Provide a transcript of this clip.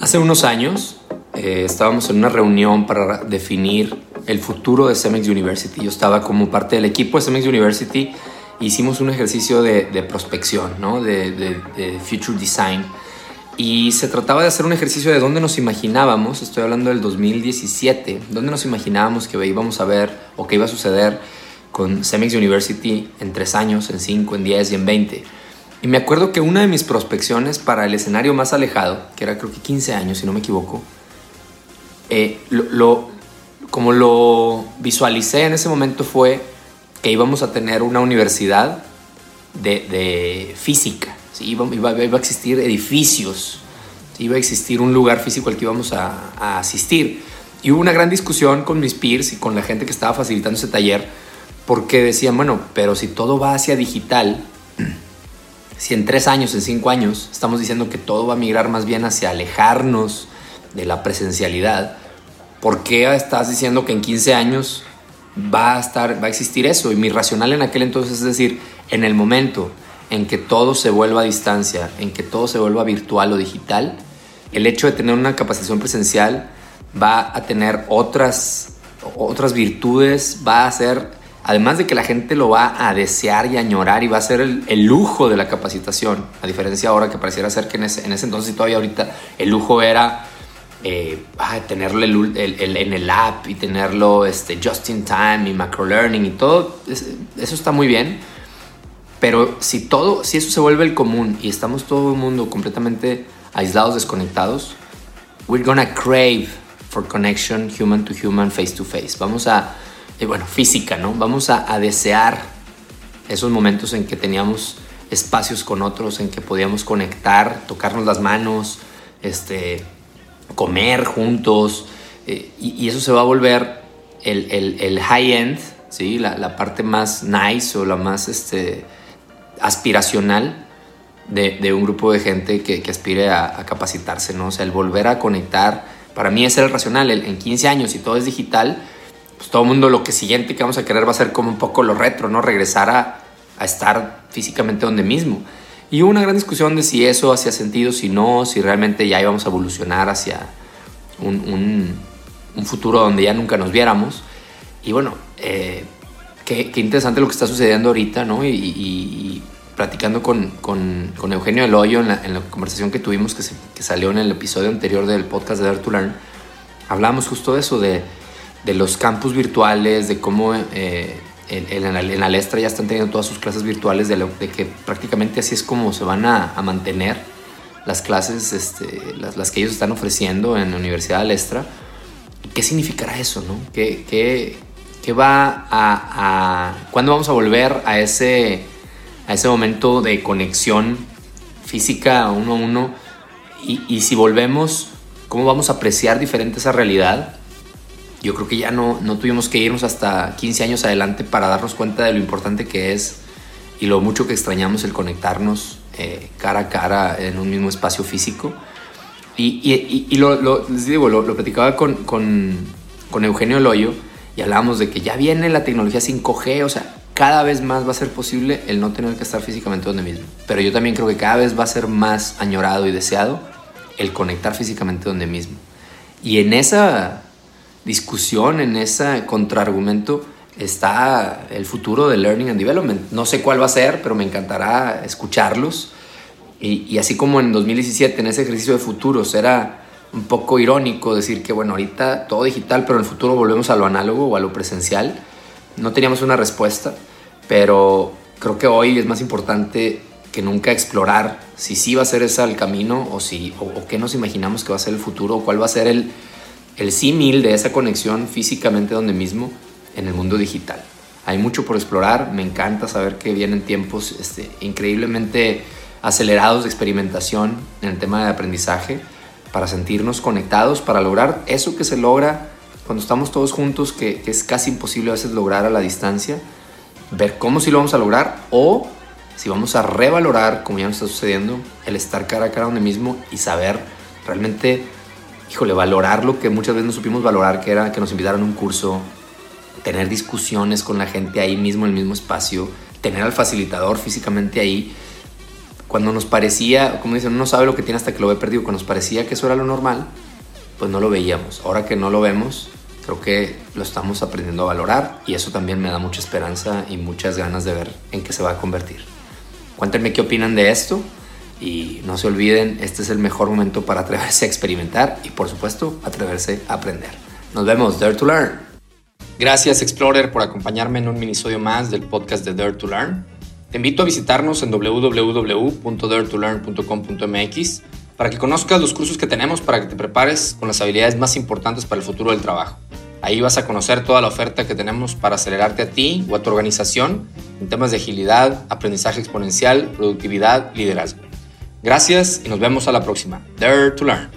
Hace unos años eh, estábamos en una reunión para definir el futuro de Cemex University. Yo estaba como parte del equipo de Cemex University. Hicimos un ejercicio de, prospección, ¿no? de, future design. Y se trataba de hacer un ejercicio de dónde nos imaginábamos, estoy hablando del 2017, dónde nos imaginábamos que íbamos a ver o que iba a suceder con Cemex University en tres años, en cinco, en diez y en veinte. Y me acuerdo que una de mis prospecciones para el escenario más alejado, que era creo que 15 años, si no me equivoco, eh, lo, como lo visualicé en ese momento fue que íbamos a tener una universidad de, física, ¿sí? iba, iba, a existir edificios, iba a existir un lugar físico al que íbamos a, a asistir. Y hubo una gran discusión con mis peers y con la gente que estaba facilitando ese taller, porque decían, bueno, pero si todo va hacia digital, si en tres años, en cinco años, estamos diciendo que todo va a migrar más bien hacia alejarnos de la presencialidad, ¿por qué estás diciendo que en 15 años va a, estar, va a existir eso? Y mi racional en aquel entonces es decir, en el momento en que todo se vuelva a distancia, en que todo se vuelva virtual o digital, el hecho de tener una capacitación presencial va a tener otras, otras virtudes, va a ser además de que la gente lo va a desear y añorar y va a ser el, lujo de la capacitación, a diferencia ahora que pareciera ser que en ese, entonces y todavía ahorita el lujo era eh, tenerlo en el app y tenerlo este, just in time y macro learning y todo, eso está muy bien, pero si todo, si eso se vuelve el común y estamos todo el mundo completamente aislados, desconectados, we're gonna crave for connection human to human, face to face. Vamos a bueno, física, ¿no? Vamos a, desear esos momentos en que teníamos espacios con otros, en que podíamos conectar, tocarnos las manos, este, comer juntos, eh, y, eso se va a volver el, high-end, ¿sí? La, parte más nice o la más este, aspiracional de, un grupo de gente que, aspire a, capacitarse, ¿no? O sea, el volver a conectar, para mí es el racional, en 15 años y todo es digital, pues todo el mundo lo que siguiente que vamos a querer va a ser como un poco lo retro, ¿no? Regresar a, estar físicamente donde mismo. Y hubo una gran discusión de si eso hacía sentido, si no, si realmente ya íbamos a evolucionar hacia un, futuro donde ya nunca nos viéramos. Y bueno, eh, qué, interesante lo que está sucediendo ahorita, ¿no? Y, platicando con, Eugenio Eloyo en la, en la conversación que tuvimos, que, que, salió en el episodio anterior del podcast de Dare to Learn, hablábamos justo de eso, de de los campus virtuales, de cómo eh, en, Alestra ya están teniendo todas sus clases virtuales, de, que prácticamente así es como se van a, mantener las clases, este, las, que ellos están ofreciendo en la Universidad de Alestra. ¿Qué significará eso? No? ¿Qué, qué, va a, ¿Cuándo vamos a volver a ese, a ese momento de conexión física uno a uno? Y, y si volvemos, ¿cómo vamos a apreciar diferente esa realidad? Yo creo que ya no, no tuvimos que irnos hasta 15 años adelante para darnos cuenta de lo importante que es y lo mucho que extrañamos el conectarnos eh, cara a cara en un mismo espacio físico. Y, y, y lo, les digo, lo, platicaba con, con, con, Eugenio Loyo y hablábamos de que ya viene la tecnología 5G, o sea, cada vez más va a ser posible el no tener que estar físicamente donde mismo. Pero yo también creo que cada vez va a ser más añorado y deseado el conectar físicamente donde mismo. Y en esa discusión, en ese contraargumento, está el futuro de Learning and Development. No sé cuál va a ser, pero me encantará escucharlos. Y, así como en 2017, en ese ejercicio de futuros, era un poco irónico decir que, bueno, ahorita todo digital, pero en el futuro volvemos a lo análogo o a lo presencial. No teníamos una respuesta, pero creo que hoy es más importante que nunca explorar si sí va a ser ese el camino o, si, o qué nos imaginamos que va a ser el futuro o cuál va a ser el, el símil de esa conexión físicamente donde mismo en el mundo digital. Hay mucho por explorar, me encanta saber que vienen tiempos este, increíblemente acelerados de experimentación en el tema de aprendizaje para sentirnos conectados, para lograr eso que se logra cuando estamos todos juntos, que, es casi imposible a veces lograr a la distancia, ver cómo si lo vamos a lograr o si vamos a revalorar, como ya nos está sucediendo, el estar cara a cara donde mismo y saber realmente híjole, valorar lo que muchas veces no supimos valorar, que era que nos invitaran a un curso, tener discusiones con la gente ahí mismo, en el mismo espacio, tener al facilitador físicamente ahí. cuando nos parecía, como dicen, uno no sabe lo que tiene hasta que lo ve perdido, cuando nos parecía que eso era lo normal, pues no lo veíamos. Ahora que no lo vemos, creo que lo estamos aprendiendo a valorar y eso también me da mucha esperanza y muchas ganas de ver en qué se va a convertir. Cuéntenme qué opinan de esto y no se olviden, este es el mejor momento para atreverse a experimentar y por supuesto atreverse a aprender. Nos vemos, Dare to Learn. Gracias Explorer por acompañarme en un minisodio más del podcast de Dare to Learn. Te invito a visitarnos en www.daretolearn.com.mx para que conozcas los cursos que tenemos para que te prepares con las habilidades más importantes para el futuro del trabajo. Ahí vas a conocer toda la oferta que tenemos para acelerarte a ti o a tu organización en temas de agilidad, aprendizaje exponencial, productividad, liderazgo. Gracias y nos vemos a la próxima. Dare to Learn.